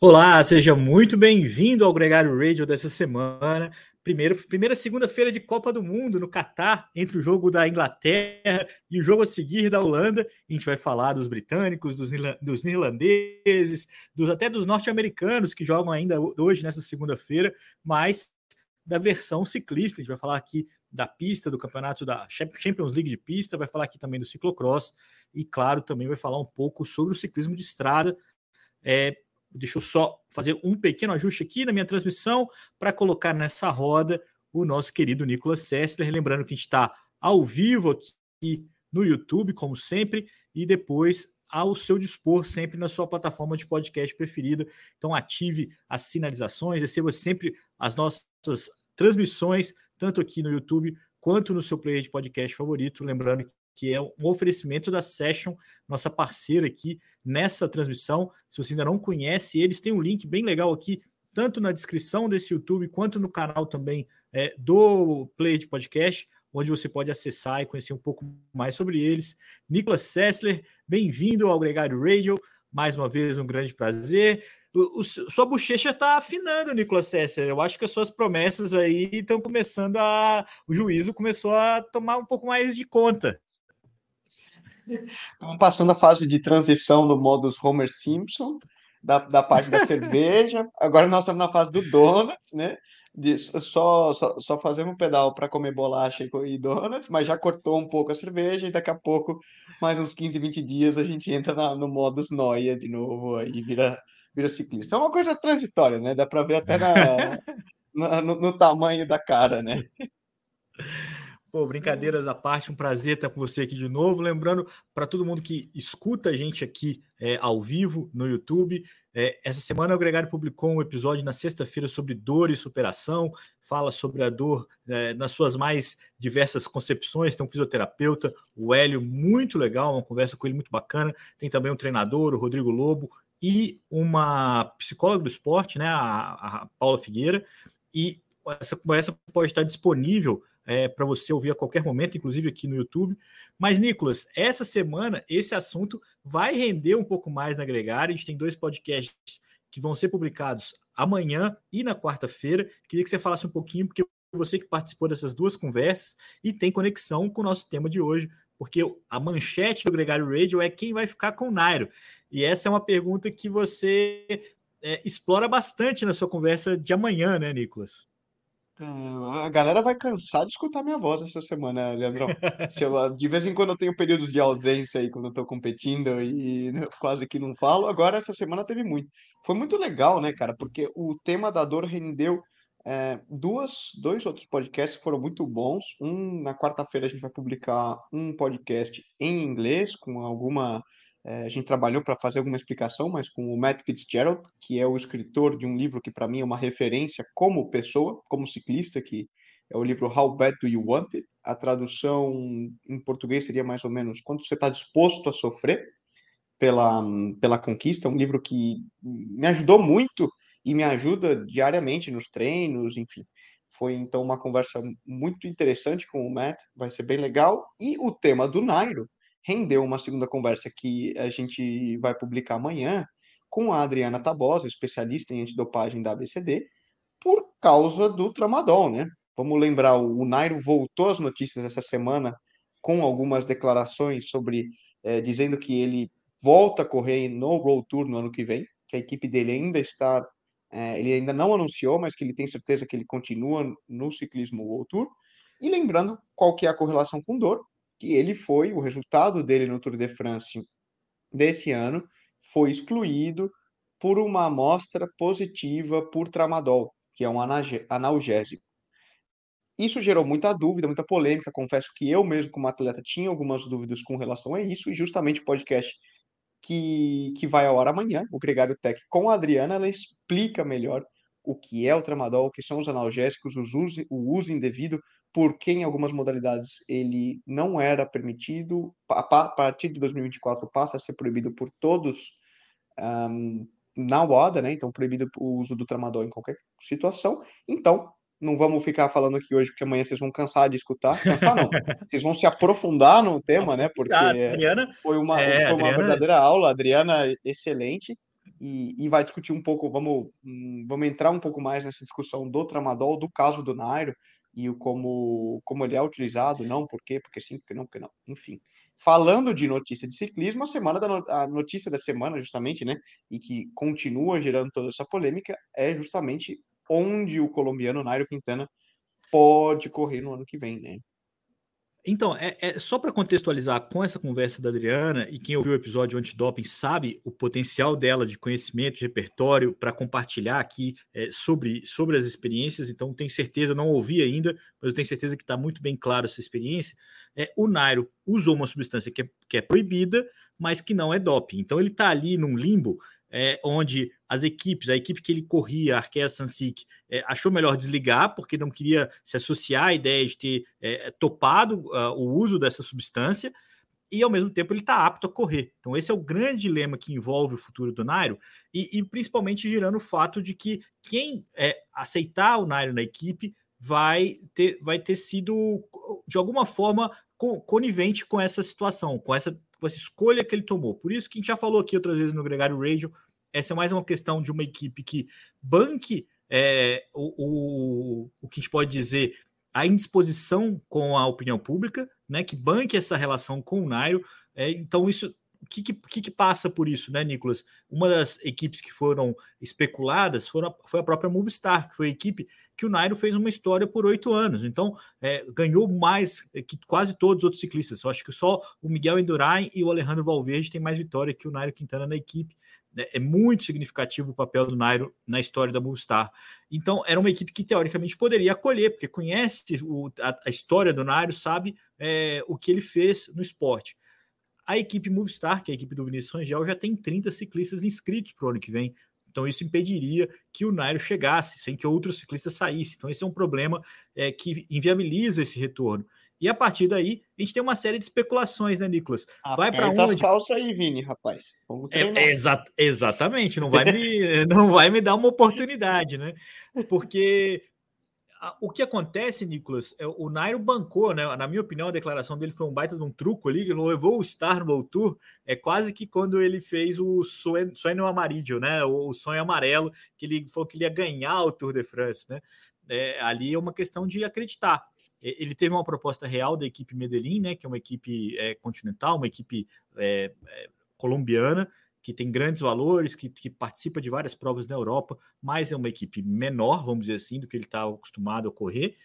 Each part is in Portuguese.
Olá, seja muito bem-vindo ao Gregário Radio dessa semana. Primeiro, primeira segunda-feira de Copa do Mundo no Catar, entre o jogo da Inglaterra e o jogo a seguir da Holanda. A gente vai falar dos britânicos, dos, dos neerlandeses, dos, até dos norte-americanos que jogam ainda hoje, nessa segunda-feira, mas da versão ciclista. A gente vai falar aqui da pista, do campeonato da Champions League de pista, vai falar aqui também do ciclocross e, claro, também vai falar um pouco sobre o ciclismo de estrada. É, Deixa eu só fazer um pequeno ajuste aqui na minha transmissão para colocar nessa roda o nosso querido Nicolas Sessler. Lembrando que a gente está ao vivo aqui no YouTube, como sempre, e depois ao seu dispor sempre na sua plataforma de podcast preferida. Então ative as sinalizações, receba sempre as nossas transmissões, tanto aqui no YouTube quanto no seu player de podcast favorito. Lembrando que é um oferecimento da Session, nossa parceira aqui nessa transmissão. Se você ainda não conhece, eles têm um link bem legal aqui, tanto na descrição desse YouTube quanto no canal também é, do Play de Podcast, onde você pode acessar e conhecer um pouco mais sobre eles. Nicolas Sessler, bem-vindo ao Gregário Radio. Mais uma vez, um grande prazer. O, o, sua bochecha está afinando, Nicolas Sessler. Eu acho que as suas promessas aí estão começando a. O juízo começou a tomar um pouco mais de conta. Estamos passando a fase de transição do modus Homer Simpson, da, da parte da cerveja. Agora nós estamos na fase do donuts, né? De só, só, só fazemos um pedal para comer bolacha e donuts, mas já cortou um pouco a cerveja e daqui a pouco, mais uns 15, 20 dias, a gente entra na, no modus noia de novo e vira, vira ciclista. É uma coisa transitória, né? Dá para ver até na, na no, no tamanho da cara, né? Pô, brincadeiras à parte, um prazer estar com você aqui de novo. Lembrando para todo mundo que escuta a gente aqui é, ao vivo no YouTube, é, essa semana o Gregário publicou um episódio na sexta-feira sobre dor e superação, fala sobre a dor é, nas suas mais diversas concepções. Tem um fisioterapeuta, o Hélio, muito legal, uma conversa com ele muito bacana. Tem também um treinador, o Rodrigo Lobo, e uma psicóloga do esporte, né, a, a Paula Figueira. E essa conversa pode estar disponível é, para você ouvir a qualquer momento, inclusive aqui no YouTube. Mas, Nicolas, essa semana esse assunto vai render um pouco mais na Gregário. A gente tem dois podcasts que vão ser publicados amanhã e na quarta-feira. Queria que você falasse um pouquinho, porque você que participou dessas duas conversas e tem conexão com o nosso tema de hoje, porque a manchete do Gregário Radio é quem vai ficar com o Nairo. E essa é uma pergunta que você é, explora bastante na sua conversa de amanhã, né, Nicolas? A galera vai cansar de escutar minha voz essa semana, Leandrão. De vez em quando eu tenho períodos de ausência aí quando eu tô competindo e né, quase que não falo. Agora essa semana teve muito. Foi muito legal, né, cara? Porque o tema da dor rendeu é, duas, dois outros podcasts que foram muito bons. Um na quarta-feira a gente vai publicar um podcast em inglês com alguma é, a gente trabalhou para fazer alguma explicação, mas com o Matt Fitzgerald, que é o escritor de um livro que para mim é uma referência como pessoa, como ciclista, que é o livro How Bad Do You Want It? A tradução em português seria mais ou menos Quanto você está disposto a sofrer pela, pela conquista. Um livro que me ajudou muito e me ajuda diariamente nos treinos, enfim. Foi então uma conversa muito interessante com o Matt, vai ser bem legal. E o tema do Nairo, rendeu uma segunda conversa que a gente vai publicar amanhã com a Adriana Tabosa, especialista em antidopagem da ABCD, por causa do tramadol, né? Vamos lembrar, o Nairo voltou às notícias essa semana com algumas declarações sobre é, dizendo que ele volta a correr no World Tour no ano que vem, que a equipe dele ainda está, é, ele ainda não anunciou, mas que ele tem certeza que ele continua no ciclismo World Tour. E lembrando qual que é a correlação com dor, que ele foi, o resultado dele no Tour de France desse ano foi excluído por uma amostra positiva por tramadol, que é um analgésico. Isso gerou muita dúvida, muita polêmica. Confesso que eu mesmo, como atleta, tinha algumas dúvidas com relação a isso, e justamente o podcast que, que vai ao hora amanhã, o Gregário Tech, com a Adriana, ela explica melhor o que é o tramadol, o que são os analgésicos, os uso, o uso indevido, porque em algumas modalidades ele não era permitido, a partir de 2024 passa a ser proibido por todos um, na WADA, né? Então, proibido o uso do tramadol em qualquer situação. Então, não vamos ficar falando aqui hoje, porque amanhã vocês vão cansar de escutar. Cansar não. vocês vão se aprofundar no tema, né? Porque Adriana, foi uma, é, foi uma Adriana... verdadeira aula. Adriana, excelente. E, e vai discutir um pouco, vamos, hum, vamos entrar um pouco mais nessa discussão do tramadol, do caso do Nairo, e o como, como ele é utilizado, não, por quê, porque sim, porque não, porque não, enfim. Falando de notícia de ciclismo, a semana da a notícia da semana, justamente, né, e que continua gerando toda essa polêmica, é justamente onde o colombiano Nairo Quintana pode correr no ano que vem, né? Então, é, é só para contextualizar com essa conversa da Adriana, e quem ouviu o episódio antidoping sabe o potencial dela de conhecimento, de repertório, para compartilhar aqui é, sobre, sobre as experiências. Então, tenho certeza, não ouvi ainda, mas eu tenho certeza que está muito bem claro essa experiência. É, o Nairo usou uma substância que é, que é proibida, mas que não é doping. Então, ele está ali num limbo é, onde as equipes, a equipe que ele corria, a Arkea Sansic, é, achou melhor desligar, porque não queria se associar à ideia de ter é, topado uh, o uso dessa substância, e ao mesmo tempo ele está apto a correr. Então, esse é o grande dilema que envolve o futuro do Nairo, e, e principalmente girando o fato de que quem é, aceitar o Nairo na equipe vai ter, vai ter sido, de alguma forma, conivente com essa situação, com essa com essa escolha que ele tomou. Por isso que a gente já falou aqui outras vezes no Gregário Radio, essa é mais uma questão de uma equipe que banque é, o, o, o que a gente pode dizer a indisposição com a opinião pública, né, que banque essa relação com o Nairo. É, então, isso o que, que, que, passa por isso, né, Nicolas? Uma das equipes que foram especuladas foram, foi a própria Movistar, que foi a equipe que o Nairo fez uma história por oito anos. Então, é, ganhou mais que quase todos os outros ciclistas. Eu acho que só o Miguel Endurain e o Alejandro Valverde têm mais vitória que o Nairo Quintana na equipe. É, é muito significativo o papel do Nairo na história da Movistar. Então, era uma equipe que teoricamente poderia acolher, porque conhece o, a, a, história do Nairo, sabe é, o que ele fez no esporte. A equipe Movistar, que é a equipe do Vinícius Rangel, já tem 30 ciclistas inscritos para o ano que vem. Então, isso impediria que o Nairo chegasse, sem que outros ciclistas saíssem. Então, esse é um problema é, que inviabiliza esse retorno. E a partir daí, a gente tem uma série de especulações, né, Nicolas? Vai para onde? as calças aí, Vini, rapaz. É exa exatamente, não vai, me, não vai me dar uma oportunidade, né? Porque o que acontece, Nicolas, é, o Nairo bancou, né? Na minha opinião, a declaração dele foi um baita de um truco ali, que levou o Star no Tour. É quase que quando ele fez o sonho, sonho amarillo, né? O, sonho amarelo, que ele falou que ele ia ganhar o Tour de France, né? É, ali é uma questão de acreditar. Ele teve uma proposta real da equipe Medellín, né? Que é uma equipe é, continental, uma equipe é, é, colombiana, que tem grandes valores, que, que, participa de várias provas na Europa, mas é uma equipe menor, vamos dizer assim, do que ele está acostumado a correr.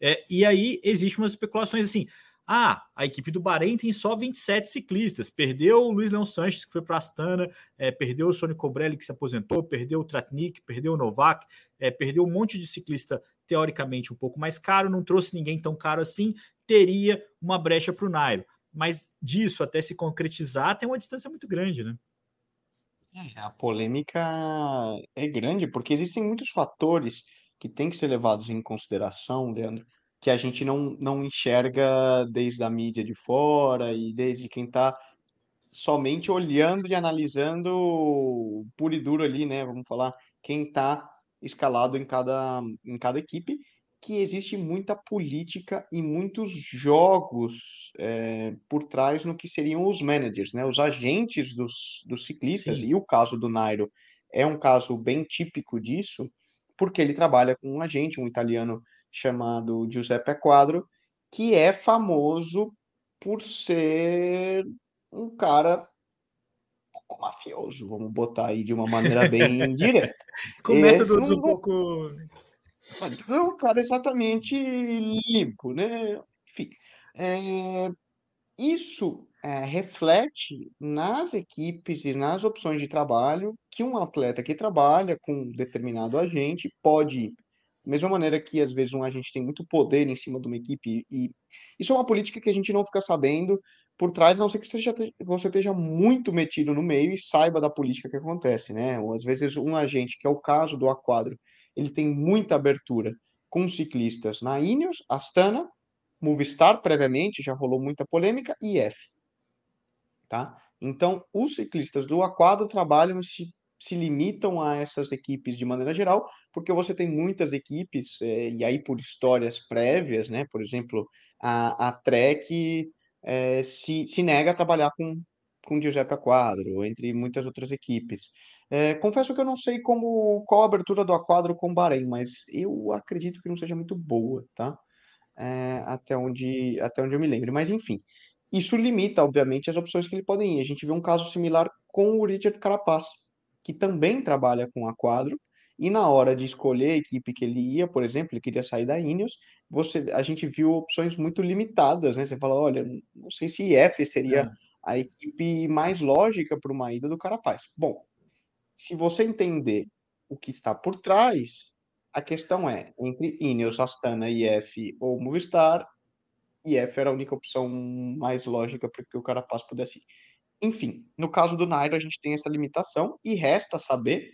É, e aí existem umas especulações assim: ah, a equipe do Bahrein tem só 27 ciclistas, perdeu o Luiz Leão Sanches, que foi para Astana, é, perdeu o Sônia Cobrelli, que se aposentou, perdeu o Tratnik, perdeu o Novak, é, perdeu um monte de ciclista teoricamente um pouco mais caro, não trouxe ninguém tão caro assim, teria uma brecha para o Nairo. Mas disso até se concretizar tem uma distância muito grande, né? É, a polêmica é grande, porque existem muitos fatores que têm que ser levados em consideração, Leandro, que a gente não, não enxerga desde a mídia de fora e desde quem está somente olhando e analisando puro e duro ali, né? Vamos falar, quem está escalado em cada, em cada equipe que existe muita política e muitos jogos é, por trás no que seriam os managers, né? Os agentes dos, dos ciclistas. Sim. E o caso do Nairo é um caso bem típico disso, porque ele trabalha com um agente, um italiano chamado Giuseppe Quadro, que é famoso por ser um cara um pouco mafioso, vamos botar aí de uma maneira bem direta. com métodos um pouco é um cara exatamente limpo, né? Enfim, é, isso é, reflete nas equipes e nas opções de trabalho que um atleta que trabalha com um determinado agente pode. Da mesma maneira que, às vezes, um agente tem muito poder em cima de uma equipe, e isso é uma política que a gente não fica sabendo por trás, a não ser que você, você esteja muito metido no meio e saiba da política que acontece, né? Ou, às vezes, um agente, que é o caso do Aquadro, ele tem muita abertura com ciclistas na Ineos, Astana, Movistar previamente, já rolou muita polêmica, e IF. Tá? Então, os ciclistas do A4 trabalham se, se limitam a essas equipes de maneira geral, porque você tem muitas equipes, é, e aí por histórias prévias, né? Por exemplo, a, a Trek é, se, se nega a trabalhar com, com Giuseppe Aquadro, entre muitas outras equipes. É, confesso que eu não sei como qual a abertura do Aquadro com o Bahrein, mas eu acredito que não seja muito boa, tá? É, até onde até onde eu me lembro. Mas enfim, isso limita, obviamente, as opções que ele podem ir. A gente viu um caso similar com o Richard Carapaz, que também trabalha com Aquadro, e na hora de escolher a equipe que ele ia, por exemplo, ele queria sair da Ineos, você, a gente viu opções muito limitadas, né? Você fala, olha, não sei se IF seria é. A equipe mais lógica para uma ida do Carapaz. Bom, se você entender o que está por trás, a questão é, entre Ineos, Astana, IF ou Movistar, IF era a única opção mais lógica para que o Carapaz pudesse ir. Enfim, no caso do Nairo, a gente tem essa limitação e resta saber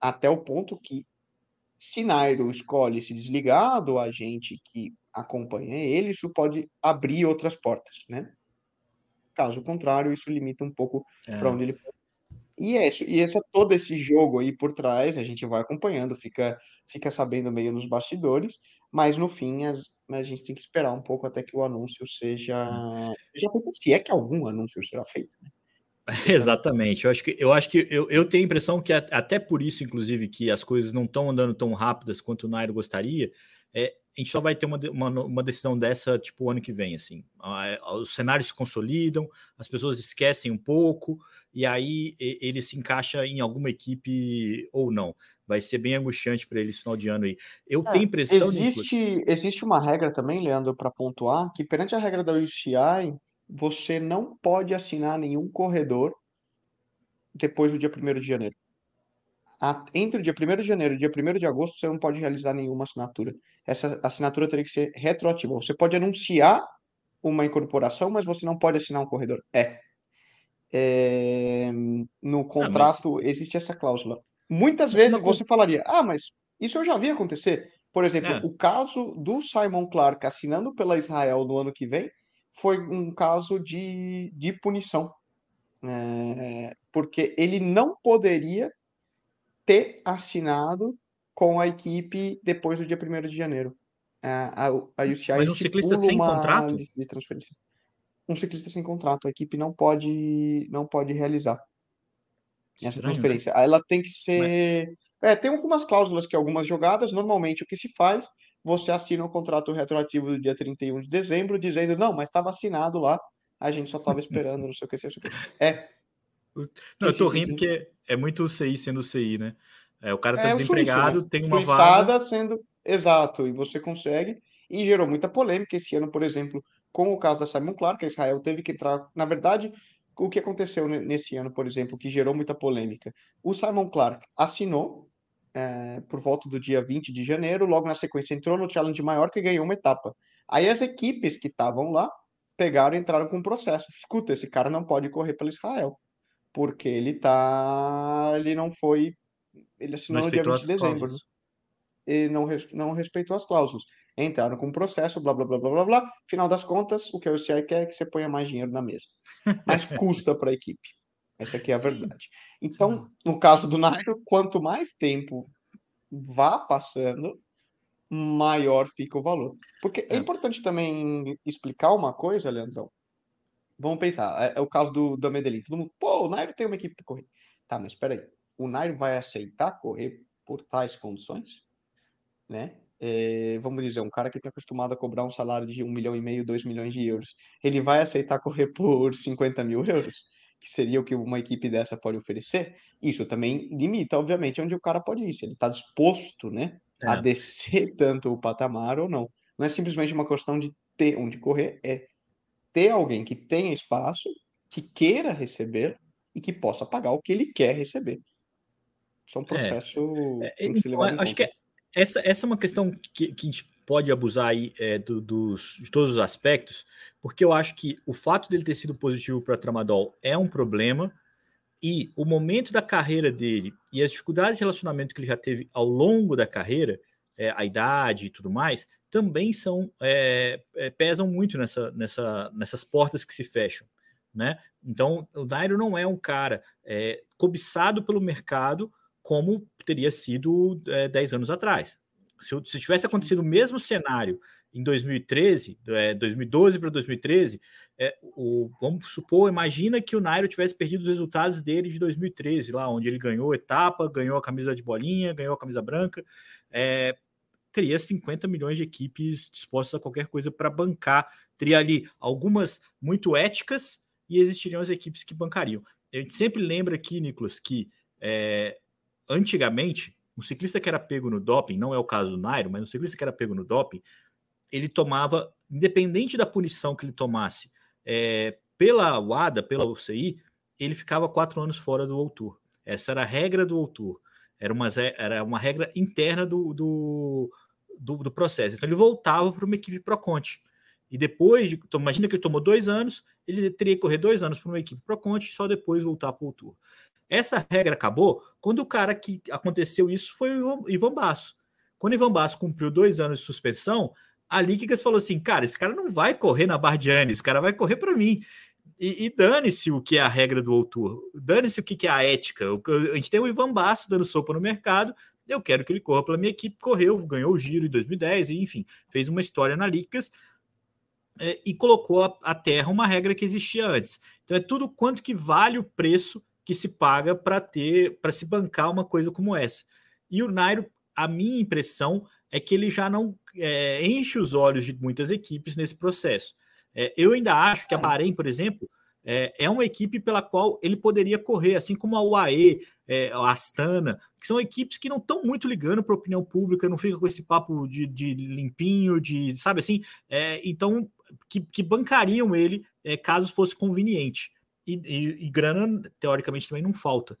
até o ponto que se Nairo escolhe se desligar do agente que acompanha ele, isso pode abrir outras portas, né? Caso contrário, isso limita um pouco é. para onde ele e é isso, e essa todo esse jogo aí por trás, a gente vai acompanhando, fica fica sabendo meio nos bastidores, mas no fim a, a gente tem que esperar um pouco até que o anúncio seja, já se é que algum anúncio será feito, né? Exatamente. Eu acho que eu acho que eu, eu tenho a impressão que até por isso, inclusive, que as coisas não estão andando tão rápidas quanto o Nairo gostaria. É, a gente só vai ter uma, uma, uma, decisão dessa tipo ano que vem, assim. Os cenários se consolidam, as pessoas esquecem um pouco, e aí ele se encaixa em alguma equipe ou não. Vai ser bem angustiante para eles final de ano aí. Eu é, tenho impressão. Existe, existe uma regra também, Leandro, para pontuar, que perante a regra da UCI, você não pode assinar nenhum corredor depois do dia 1 de janeiro. Entre o dia 1 de janeiro e o dia 1 de agosto, você não pode realizar nenhuma assinatura. Essa assinatura teria que ser retroativa. Você pode anunciar uma incorporação, mas você não pode assinar um corredor. É. é... No contrato ah, mas... existe essa cláusula. Muitas vezes você falaria, ah, mas isso eu já vi acontecer. Por exemplo, é. o caso do Simon Clark assinando pela Israel no ano que vem foi um caso de, de punição, é, porque ele não poderia ter assinado com a equipe depois do dia 1 de janeiro. A, a UCI Mas um ciclista sem contrato? De transferência. Um ciclista sem contrato, a equipe não pode, não pode realizar essa Estranho, né? transferência. Né? Ela tem que ser. Mas... É, tem algumas cláusulas que algumas jogadas, normalmente o que se faz você assina um contrato retroativo do dia 31 de dezembro, dizendo, não, mas estava assinado lá, a gente só estava esperando, não sei o que, sei o que. É. Não, eu tô rindo porque é muito o CI sendo o CI, né? É, o cara tá é, desempregado, Suíça, né? tem uma vaga... sendo... Exato, e você consegue, e gerou muita polêmica esse ano, por exemplo, com o caso da Simon Clark, a Israel teve que entrar... Na verdade, o que aconteceu nesse ano, por exemplo, que gerou muita polêmica? O Simon Clark assinou é, por volta do dia 20 de janeiro, logo na sequência entrou no Challenge Maior que ganhou uma etapa. Aí as equipes que estavam lá pegaram e entraram com um processo. Escuta, esse cara não pode correr pelo Israel, porque ele tá, ele não foi, ele assinou no dia 20 de dezembro. Né? Ele não, não respeitou as cláusulas. Entraram com um processo, blá blá blá blá blá blá. Final das contas, o que a UCI quer é que você ponha mais dinheiro na mesa. Mas custa para a equipe. Essa aqui é a Sim. verdade. Então, Sim. no caso do Nairo, quanto mais tempo vá passando, maior fica o valor. Porque é, é importante também explicar uma coisa, Leandrão. Vamos pensar, é, é o caso do, do Medellín. Todo mundo, pô, o Nairo tem uma equipe para correr. Tá, mas espera aí. O Nairo vai aceitar correr por tais condições? Né? É, vamos dizer, um cara que está acostumado a cobrar um salário de um milhão e meio, dois milhões de euros, ele vai aceitar correr por 50 mil euros? que seria o que uma equipe dessa pode oferecer, isso também limita, obviamente, onde o cara pode ir, se ele está disposto né, é. a descer tanto o patamar ou não. Não é simplesmente uma questão de ter onde correr, é ter alguém que tenha espaço, que queira receber e que possa pagar o que ele quer receber. Isso é um é. processo é. É, então, acho que essa, essa é uma questão que, que a gente pode abusar aí é, do, dos, de todos os aspectos, porque eu acho que o fato dele ter sido positivo para Tramadol é um problema, e o momento da carreira dele e as dificuldades de relacionamento que ele já teve ao longo da carreira, é, a idade e tudo mais, também são é, é, pesam muito nessa, nessa, nessas portas que se fecham. Né? Então, o Nairo não é um cara é, cobiçado pelo mercado como teria sido é, 10 anos atrás. Se, se tivesse acontecido o mesmo cenário em 2013, é, 2012 para 2013, é, o, vamos supor, imagina que o Nairo tivesse perdido os resultados dele de 2013, lá onde ele ganhou etapa, ganhou a camisa de bolinha, ganhou a camisa branca, é, teria 50 milhões de equipes dispostas a qualquer coisa para bancar. Teria ali algumas muito éticas e existiriam as equipes que bancariam. A gente sempre lembra aqui, Nicolas, que é, antigamente, um ciclista que era pego no doping, não é o caso do Nairo, mas um ciclista que era pego no doping, ele tomava, independente da punição que ele tomasse, é, pela WADA, pela UCI, ele ficava quatro anos fora do Tour. Essa era a regra do Tour. Era uma, era uma regra interna do, do, do, do processo. Então ele voltava para uma equipe Proconte. E depois, de, então, imagina que ele tomou dois anos, ele teria que correr dois anos para uma equipe Proconte e só depois voltar para o Tour. Essa regra acabou quando o cara que aconteceu isso foi o Ivan Basso. Quando o Ivan Basso cumpriu dois anos de suspensão, ali que falou assim: cara, esse cara não vai correr na Bardiani, esse cara vai correr para mim. E, e dane-se o que é a regra do Tour, dane-se o que é a ética. A gente tem o Ivan Basso dando sopa no mercado, eu quero que ele corra pela minha equipe. Correu, ganhou o giro em 2010, e, enfim, fez uma história na Licas é, e colocou a, a terra uma regra que existia antes. Então é tudo quanto que vale o preço que se paga para ter, para se bancar uma coisa como essa. E o Nairo, a minha impressão é que ele já não é, enche os olhos de muitas equipes nesse processo. É, eu ainda acho que a Bahrein, por exemplo, é, é, uma equipe pela qual ele poderia correr, assim como a UAE, é, a Astana, que são equipes que não estão muito ligando para a opinião pública, não fica com esse papo de, de limpinho, de sabe assim, é, então que, que, bancariam ele é, caso fosse conveniente. E, e, e, grana, teoricamente, também não falta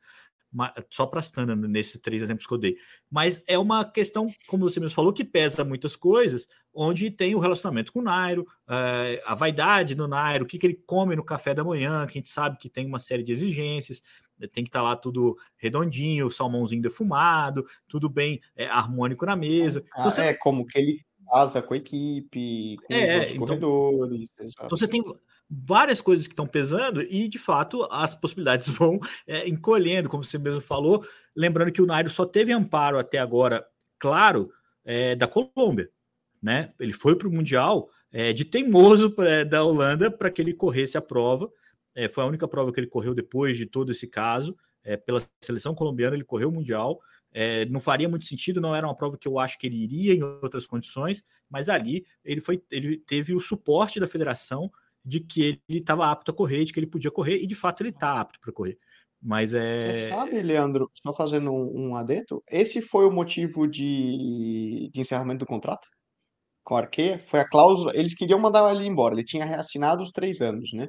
só para Astana nesses três exemplos que eu dei. Mas é uma questão, como você mesmo falou, que pesa muitas coisas, onde tem o relacionamento com o Nairo, eh, a vaidade do Nairo, o que, que ele come no café da manhã, que a gente sabe que tem uma série de exigências, eh, tem que estar tá lá tudo redondinho, salmãozinho defumado, tudo bem é, harmônico na mesa. Ah, então, você... É como que ele casa com a equipe, com é, os então, corredores. Então você tem várias coisas que estão pesando e, de fato, as possibilidades vão é, encolhendo, como você mesmo falou. Lembrando que o Nairo só teve amparo até agora, claro, é, da Colômbia. Né? Ele foi para o Mundial é, de teimoso é, da Holanda para que ele corresse a prova. É, foi a única prova que ele correu depois de todo esse caso. É, pela seleção colombiana, ele correu o Mundial. não faria muito sentido, não era uma prova que eu acho que ele iria em outras condições, mas ali ele foi, ele teve o suporte da federação de que ele estava apto a correr, de que ele podia correr, e de fato ele está apto para correr. Mas é. Você sabe, Leandro, só fazendo um, um adendo, esse foi o motivo de, de encerramento do contrato com a Arqueia? Foi a cláusula. Eles queriam mandar ele embora, ele tinha reassinado os três anos, né?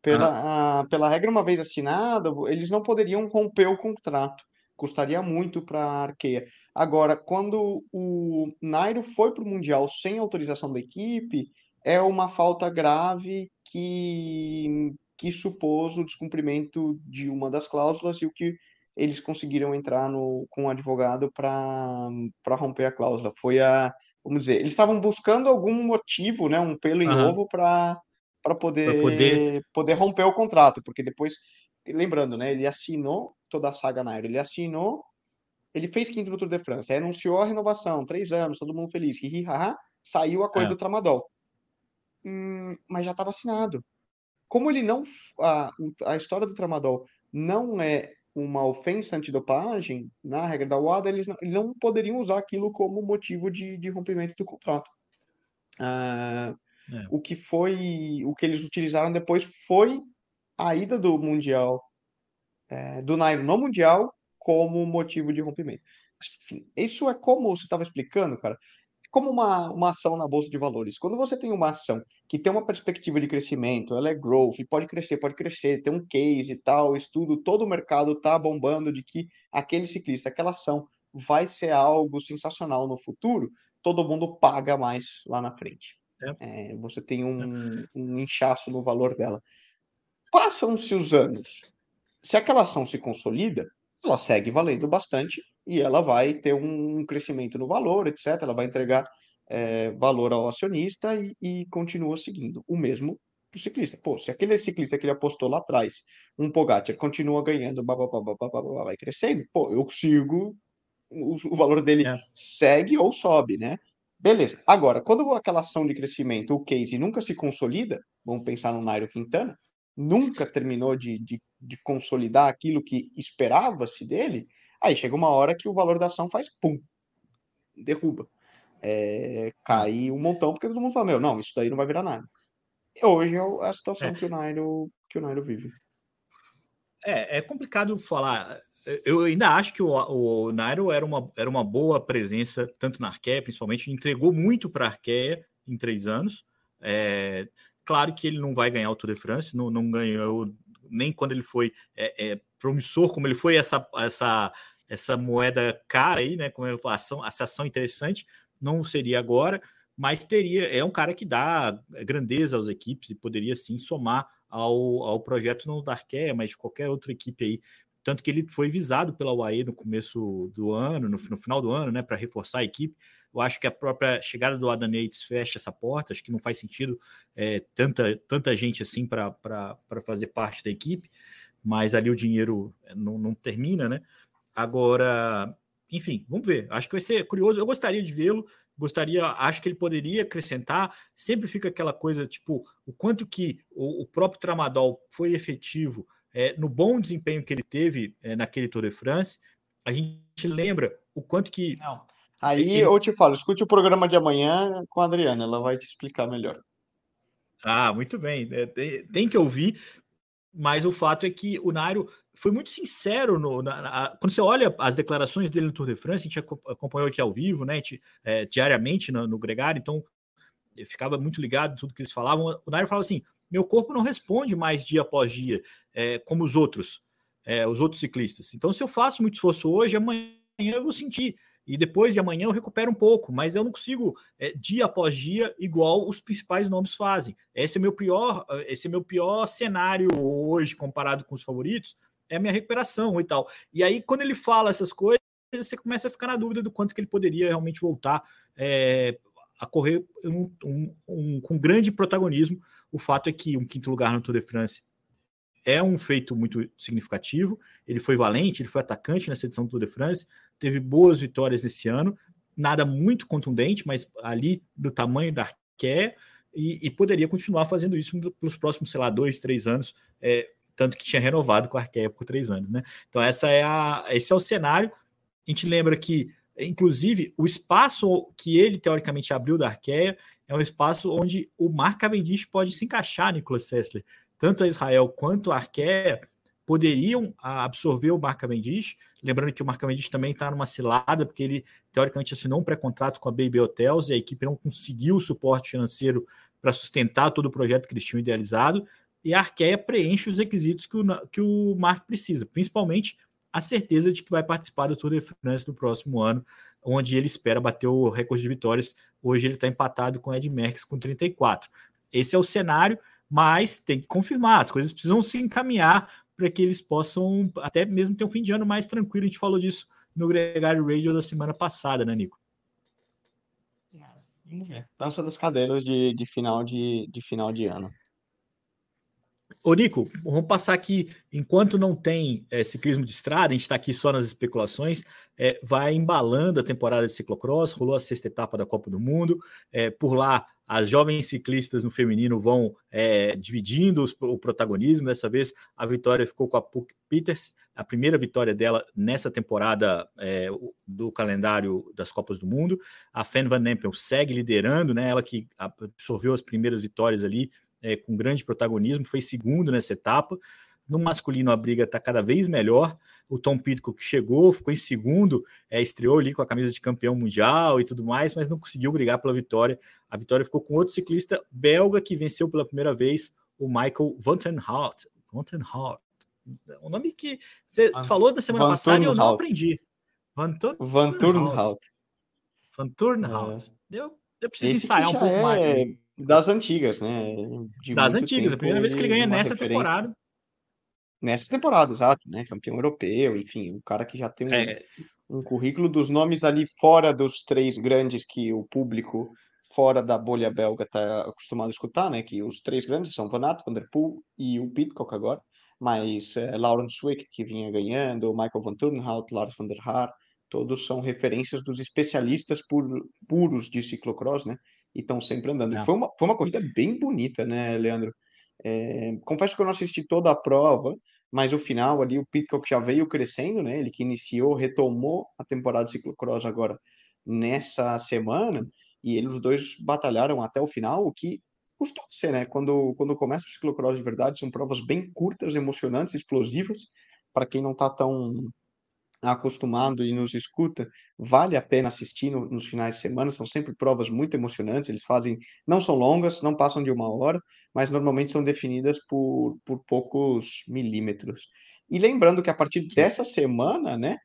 Pela, a, pela regra, uma vez assinado, eles não poderiam romper o contrato. Custaria muito para a Arqueia. Agora, quando o Nairo foi para o Mundial sem autorização da equipe, é uma falta grave que, que supôs o descumprimento de uma das cláusulas e o que eles conseguiram entrar no, com o advogado para romper a cláusula. Foi a, vamos dizer, eles estavam buscando algum motivo, né, um pelo em uhum. ovo para poder, poder poder romper o contrato, porque depois, lembrando, né, ele assinou toda a saga Nairo, ele assinou, ele fez quinto no Tour de França, anunciou a renovação, três anos, todo mundo feliz, hi, hi, ha, ha, saiu a coisa é. do Tramadol hum, mas já estava assinado. Como ele não. A, a história do tramadol não é uma ofensa antidopagem, na regra da UADA, eles não, eles não poderiam usar aquilo como motivo de, de rompimento do contrato. Ah, é. O que foi. O que eles utilizaram depois foi a ida do Mundial, é, do Nairo no Mundial, como motivo de rompimento. Enfim, isso é como você estava explicando, cara como uma, uma ação na bolsa de valores. Quando você tem uma ação que tem uma perspectiva de crescimento, ela é growth, pode crescer, pode crescer, tem um case e tal, estudo, todo o mercado está bombando de que aquele ciclista, aquela ação vai ser algo sensacional no futuro, todo mundo paga mais lá na frente. É. É, você tem um, um inchaço no valor dela. Passam-se os anos. Se aquela ação se consolida, ela segue valendo bastante e ela vai ter um crescimento no valor, etc. Ela vai entregar é, valor ao acionista e, e continua seguindo. O mesmo ciclista. Pô, se aquele ciclista que ele apostou lá atrás, um Pogacar, continua ganhando, blá, blá, blá, vai crescendo, pô, eu sigo, o, o valor dele é. segue ou sobe, né? Beleza. Agora, quando aquela ação de crescimento, o case nunca se consolida, vamos pensar no Nairo Quintana, nunca terminou de, de, de consolidar aquilo que esperava-se dele, aí chega uma hora que o valor da ação faz pum, derruba. É, cai um montão, porque todo mundo fala, meu, não, isso daí não vai virar nada. E hoje é a situação é. que, o Nairo, que o Nairo vive. É, é complicado falar eu ainda acho que o, o Nairo era uma, era uma boa presença, tanto na Arqueia, principalmente, entregou muito para a Arqueia em três anos. É, claro que ele não vai ganhar o Tour de France, não, não ganhou nem quando ele foi é, é, promissor, como ele foi essa, essa, essa moeda cara aí, né? Como a ação, essa ação interessante, não seria agora, mas teria, é um cara que dá grandeza às equipes e poderia sim somar ao, ao projeto não da Arqueia, mas de qualquer outra equipe aí tanto que ele foi visado pela UAE no começo do ano, no, no final do ano, né, para reforçar a equipe. Eu acho que a própria chegada do Adam Yates fecha essa porta, acho que não faz sentido é, tanta, tanta gente assim para fazer parte da equipe, mas ali o dinheiro não, não termina, né? Agora, enfim, vamos ver. Acho que vai ser curioso. Eu gostaria de vê-lo, gostaria, acho que ele poderia acrescentar. Sempre fica aquela coisa, tipo, o quanto que o, o próprio Tramadol foi efetivo é, no bom desempenho que ele teve é, naquele Tour de France, a gente lembra o quanto que. Não. Aí ele... eu te falo, escute o programa de amanhã com a Adriana, ela vai te explicar melhor. Ah, muito bem. É, tem, tem, que ouvir, mas o fato é que o Nairo foi muito sincero no, na, na, quando você olha as declarações dele no Tour de France, a gente acompanhou aqui ao vivo, né, gente, é, diariamente no, no Gregário, então eu ficava muito ligado em tudo que eles falavam. O Nairo falava assim: meu corpo não responde mais dia após dia, é, como os outros, é, os outros ciclistas. Então, se eu faço muito esforço hoje, amanhã eu vou sentir. E depois de amanhã eu recupero um pouco, mas eu não consigo é, dia após dia igual os principais nomes fazem. Esse é meu pior, esse é meu pior cenário hoje comparado com os favoritos, é a minha recuperação e tal. E aí quando ele fala essas coisas, você começa a ficar na dúvida do quanto que ele poderia realmente voltar é, a correr um, um, um, com grande protagonismo o fato é que um quinto lugar no Tour de France é um feito muito significativo. Ele foi valente, ele foi atacante nessa edição do Tour de France, teve boas vitórias esse ano, nada muito contundente, mas ali do tamanho da Arqué, e, e, poderia continuar fazendo isso pelos próximos, sei lá, dois, três anos, é, tanto que tinha renovado com a Arqué por três anos, né? Então, essa é a, esse é o cenário. A gente lembra que, inclusive, o espaço que ele teoricamente abriu da Arqueia é um espaço onde o Mark Cavendish pode se encaixar, Nicolas Sessler. Tanto a Israel quanto a Arqué poderiam absorver o Mark Cavendish. Lembrando que o Mark Cavendish também está numa cilada, porque ele, teoricamente, assinou um pré-contrato com a Baby Hotels e a equipe não conseguiu o suporte financeiro para sustentar todo o projeto que eles tinham idealizado. E a Arqueia preenche os requisitos que o, que o Mark precisa, principalmente a certeza de que vai participar do Tour de France no próximo ano, onde ele espera bater o recorde de vitórias. Hoje ele está empatado com o Ed Merckx com 34. Esse é o cenário, mas tem que confirmar, as coisas precisam se encaminhar para que eles possam até mesmo ter um fim de ano mais tranquilo. A gente falou disso no Gregário Radio da semana passada, né, Nico? Vamos ver. Dança das cadeiras de, de, final, de, de final de ano. Ô, Nico, vamos passar aqui, enquanto não tem é, ciclismo de estrada, a gente está aqui só nas especulações, é, vai embalando a temporada de ciclocross, rolou a sexta etapa da Copa do Mundo, é, por lá as jovens ciclistas no feminino vão dividindo os, o protagonismo, dessa vez a vitória ficou com a Puck Peters, a primeira vitória dela nessa temporada do calendário das Copas do Mundo, a Fan Van Empel segue liderando, né, ela que absorveu as primeiras vitórias ali, é, com grande protagonismo, foi segundo nessa etapa. No masculino, a briga está cada vez melhor. O Tom Pitcock chegou, ficou em segundo, é, estreou ali com a camisa de campeão mundial e tudo mais, mas não conseguiu brigar pela vitória. A vitória ficou com outro ciclista belga que venceu pela primeira vez, o Michael Vantenhout. Vantenhout. O nome que você Van, falou na semana Van passada e eu não aprendi. Van, Van Turnhout. Van Turnhout. É. Eu, eu preciso Esse ensaiar um pouco é... mais. Das antigas, né? De das antigas, a primeira vez que ele ganha nessa referência. temporada. Nessa temporada, exato, né? Campeão europeu, enfim, um cara que já tem um, é... um currículo dos nomes ali fora dos três grandes que o público fora da bolha belga está acostumado a escutar, né? Que os três grandes são Van Aert, Van der Poel e o Pitcock agora, mas é, Laurent Swick que vinha ganhando, Michael Van Turnhout, Lars van der Haar, Todos são referências dos especialistas pur, puros de ciclocross, né? E estão sempre andando. É. Foi, uma, foi uma corrida bem bonita, né, Leandro? É, confesso que eu não assisti toda a prova, mas o final ali, o Pitcock já veio crescendo, né? Ele que iniciou, retomou a temporada de ciclocross agora nessa semana, e eles os dois batalharam até o final, o que costuma ser, né? Quando, quando começa o ciclocross de verdade, são provas bem curtas, emocionantes, explosivas, para quem não está tão acostumado e nos escuta, vale a pena assistir no, nos finais de semana, são sempre provas muito emocionantes, eles fazem, não são longas, não passam de uma hora, mas normalmente são definidas por, por poucos milímetros. E lembrando que a partir dessa semana, né,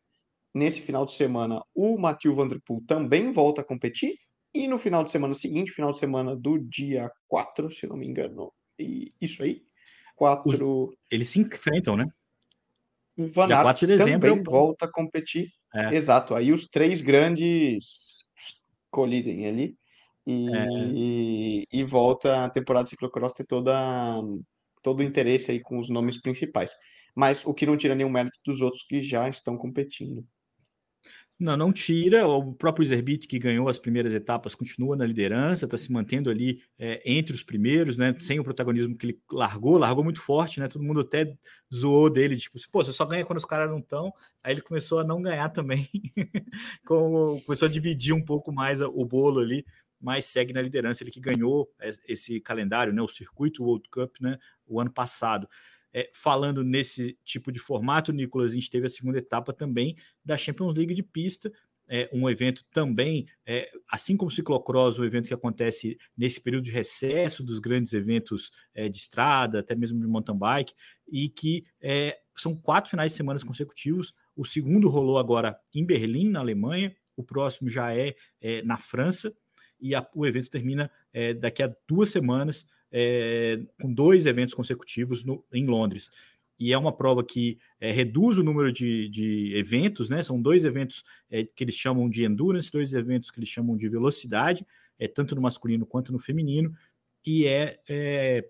nesse final de semana, o Mathieu Van Der Poel também volta a competir, e no final de semana seguinte, final de semana do dia 4, se não me engano, e isso aí, 4... Os, eles se enfrentam, né? O Van Dia Aert de dezembro também volta a competir. É. Exato. Aí os três grandes colidem ali e, é. e, e, volta a temporada de ciclocross ter toda, todo o interesse aí com os nomes principais. Mas o que não tira nenhum mérito dos outros que já estão competindo. Não, não tira. O próprio Zerbit, que ganhou as primeiras etapas, continua na liderança, está se mantendo ali é, entre os primeiros, né? Sem o protagonismo que ele largou, largou muito forte, né? Todo mundo até zoou dele, tipo, pô, você só ganha quando os caras não estão. Aí ele começou a não ganhar também, começou a dividir um pouco mais o bolo ali, mas segue na liderança. Ele que ganhou esse calendário, né? O circuito World Cup, né? O ano passado. É, falando nesse tipo de formato, Nicolas, a gente teve a segunda etapa também da Champions League de pista, é, um evento também, é, assim como o ciclocross, um evento que acontece nesse período de recesso dos grandes eventos é, de estrada, até mesmo de mountain bike, e que é, são quatro finais de semana consecutivos. O segundo rolou agora em Berlim, na Alemanha, o próximo já é, é na França, e a, o evento termina daqui a duas semanas é, com dois eventos consecutivos no, em Londres. E é uma prova que é, reduz o número de, de, eventos, né? São dois eventos é, que eles chamam de endurance, dois eventos que eles chamam de velocidade, é, tanto no masculino quanto no feminino, e é, é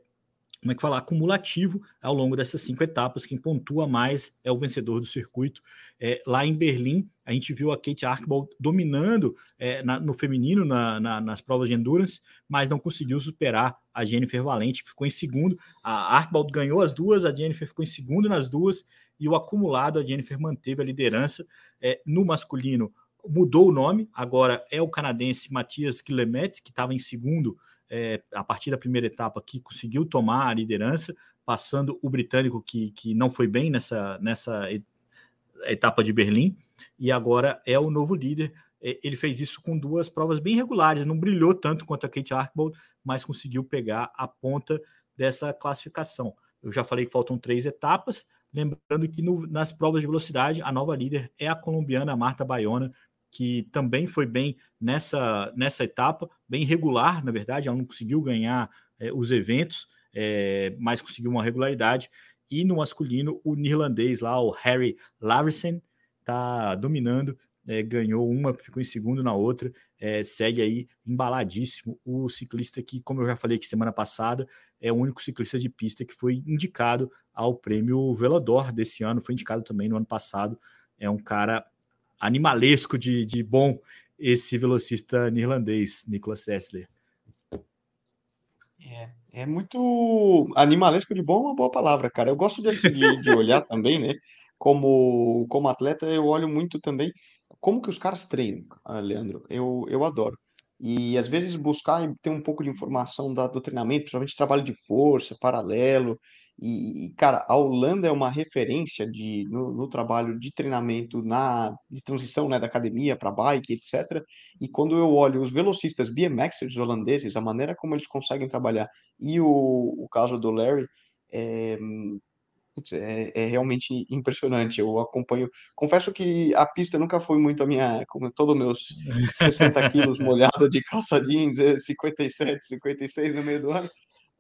como é que fala, acumulativo ao longo dessas cinco etapas. Quem pontua mais é o vencedor do circuito. É, lá em Berlim, a gente viu a Kate Archibald dominando é, na, no feminino na, na, nas provas de endurance, mas não conseguiu superar a Jennifer Valente, que ficou em segundo. A Archibald ganhou as duas, a Jennifer ficou em segundo nas duas, e o acumulado, a Jennifer manteve a liderança. É, no masculino, mudou o nome, agora é o canadense Matias Quilemet, que estava em segundo é, a partir da primeira etapa que conseguiu tomar a liderança, passando o britânico que, que não foi bem nessa, nessa etapa de Berlim, e agora é o novo líder. É, ele fez isso com duas provas bem regulares, não brilhou tanto quanto a Kate Archibald, mas conseguiu pegar a ponta dessa classificação. Eu já falei que faltam três etapas, lembrando que no, nas provas de velocidade, a nova líder é a colombiana Marta Bayona, que também foi bem nessa, nessa etapa, bem regular, na verdade, ela não conseguiu ganhar é, os eventos, é, mas conseguiu uma regularidade. E no masculino, o neerlandês lá, o Harry Laversen, está dominando, é, ganhou uma, ficou em segundo na outra, segue aí embaladíssimo. O ciclista que, como eu já falei aqui semana passada, é o único ciclista de pista que foi indicado ao prêmio Velodor desse ano, foi indicado também no ano passado. É um cara animalesco de, de bom esse velocista neerlandês, Nicolas Sessler. É, é muito animalesco de bom é uma boa palavra, cara. Eu gosto de, de olhar também, né? Como, como atleta, eu olho muito também como que os caras treinam, Leandro. Eu, eu adoro. E às vezes buscar ter um pouco de informação da, do treinamento, principalmente trabalho de força, paralelo, e, cara, a Holanda é uma referência de, no, no trabalho de treinamento, na de transição né, da academia para bike, etc. E quando eu olho os velocistas BMXers holandeses, a maneira como eles conseguem trabalhar, e o, o caso do Larry, é, é, é, realmente impressionante. Eu acompanho. Confesso que a pista nunca foi muito a minha. Como todos meus 60 quilos molhado de calça jeans, 57, é, 56 no meio do ano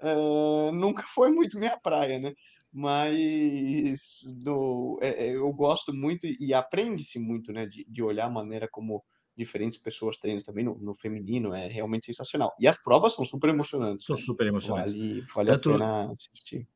uh, nunca foi muito minha praia, né? Mas do, é, é, eu gosto muito e aprende-se muito, né? De, de olhar a maneira como diferentes pessoas treinam também no, no, feminino, é realmente sensacional. E as provas são super emocionantes. São né? super emocionantes. Vale, vale Tanto... a pena assistir.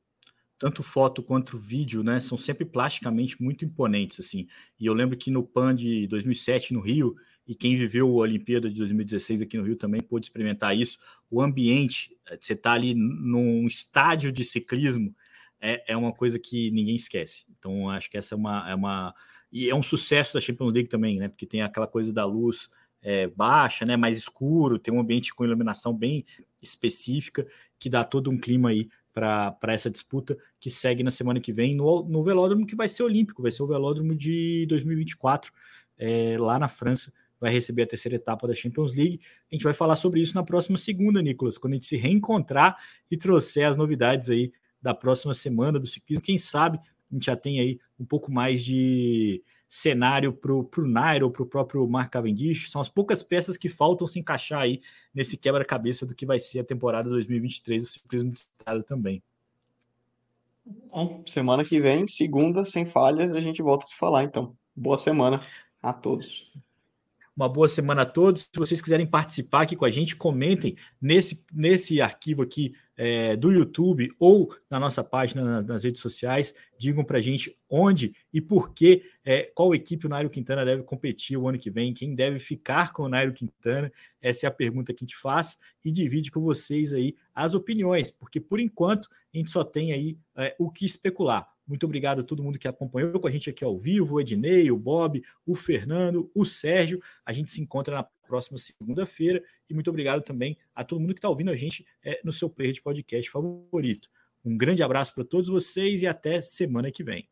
tanto foto quanto vídeo, né, são sempre plasticamente muito imponentes, assim. E eu lembro que no PAN de 2007 no Rio, e quem viveu a Olimpíada de 2016 aqui no Rio também pôde experimentar isso, o ambiente, eh, você tá ali num estádio de ciclismo, é, é uma coisa que ninguém esquece. Então, acho que essa é uma, é uma... E é um sucesso da Champions League também, né, porque tem aquela coisa da luz é, baixa, né, mais escuro, tem um ambiente com iluminação bem específica, que dá todo um clima aí para essa disputa que segue na semana que vem no, no velódromo que vai ser olímpico, vai ser o velódromo de 2024, é, lá na França, vai receber a terceira etapa da Champions League. A gente vai falar sobre isso na próxima segunda, Nicolas, quando a gente se reencontrar e trouxer as novidades aí da próxima semana do ciclismo. Quem sabe a gente já tem aí um pouco mais de cenário para o Nairo, para o próprio Mark Cavendish. São as poucas peças que faltam se encaixar aí nesse quebra-cabeça do que vai ser a temporada 2023 do ciclismo de estrada também. Bom, semana que vem, segunda, sem falhas, a gente volta a se falar, então. Boa semana a todos. Uma boa semana a todos. Se vocês quiserem participar aqui com a gente, comentem nesse, nesse arquivo aqui é, do YouTube ou na nossa página nas redes sociais. Digam para a gente onde e por que, é, qual equipe o Nairo Quintana deve competir o ano que vem, quem deve ficar com o Nairo Quintana. Essa é a pergunta que a gente faz e divide com vocês aí as opiniões, porque por enquanto a gente só tem aí é, o que especular. Muito obrigado a todo mundo que acompanhou com a gente aqui ao vivo, o Ednei, o Bob, o Fernando, o Sérgio. A gente se encontra na próxima segunda-feira. E muito obrigado também a todo mundo que está ouvindo a gente é, no seu player de podcast favorito. Um grande abraço para todos vocês e até semana que vem.